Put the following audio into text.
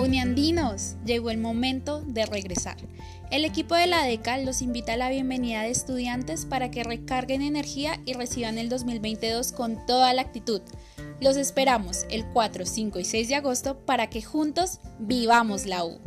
Uniandinos, llegó el momento de regresar. El equipo de la DECA los invita a la bienvenida de estudiantes para que recarguen energía y reciban el 2022 con toda la actitud. Los esperamos el 4, 5 y 6 de agosto para que juntos vivamos la U.